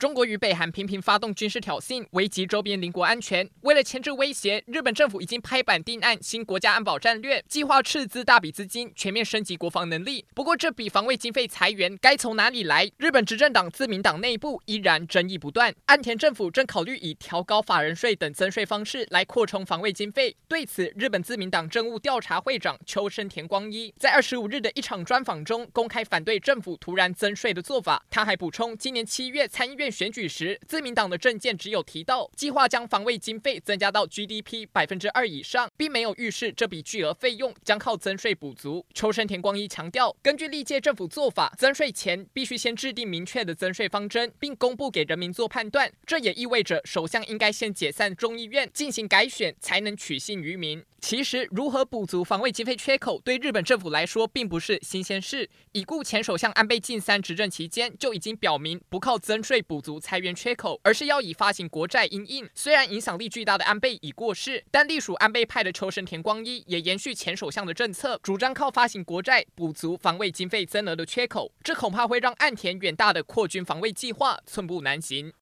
中国与北韩频频发动军事挑衅，危及周边邻国安全。为了牵制威胁，日本政府已经拍板定案新国家安保战略，计划斥资大笔资金全面升级国防能力。不过，这笔防卫经费财源该从哪里来？日本执政党自民党内部依然争议不断。岸田政府正考虑以调高法人税等增税方式来扩充防卫经费。对此，日本自民党政务调查会长秋生田光一在二十五日的一场专访中公开反对政府突然增税的做法。他还补充，今年七月参议院。选举时，自民党的政见只有提到计划将防卫经费增加到 GDP 百分之二以上，并没有预示这笔巨额费用将靠增税补足。秋生田光一强调，根据历届政府做法，增税前必须先制定明确的增税方针，并公布给人民做判断。这也意味着首相应该先解散众议院，进行改选，才能取信于民。其实，如何补足防卫经费缺口，对日本政府来说并不是新鲜事。已故前首相安倍晋三执政期间就已经表明，不靠增税补足财源缺口，而是要以发行国债因应。虽然影响力巨大的安倍已过世，但隶属安倍派的秋生田光一也延续前首相的政策，主张靠发行国债补足防卫经费增额的缺口。这恐怕会让岸田远大的扩军防卫计划寸步难行。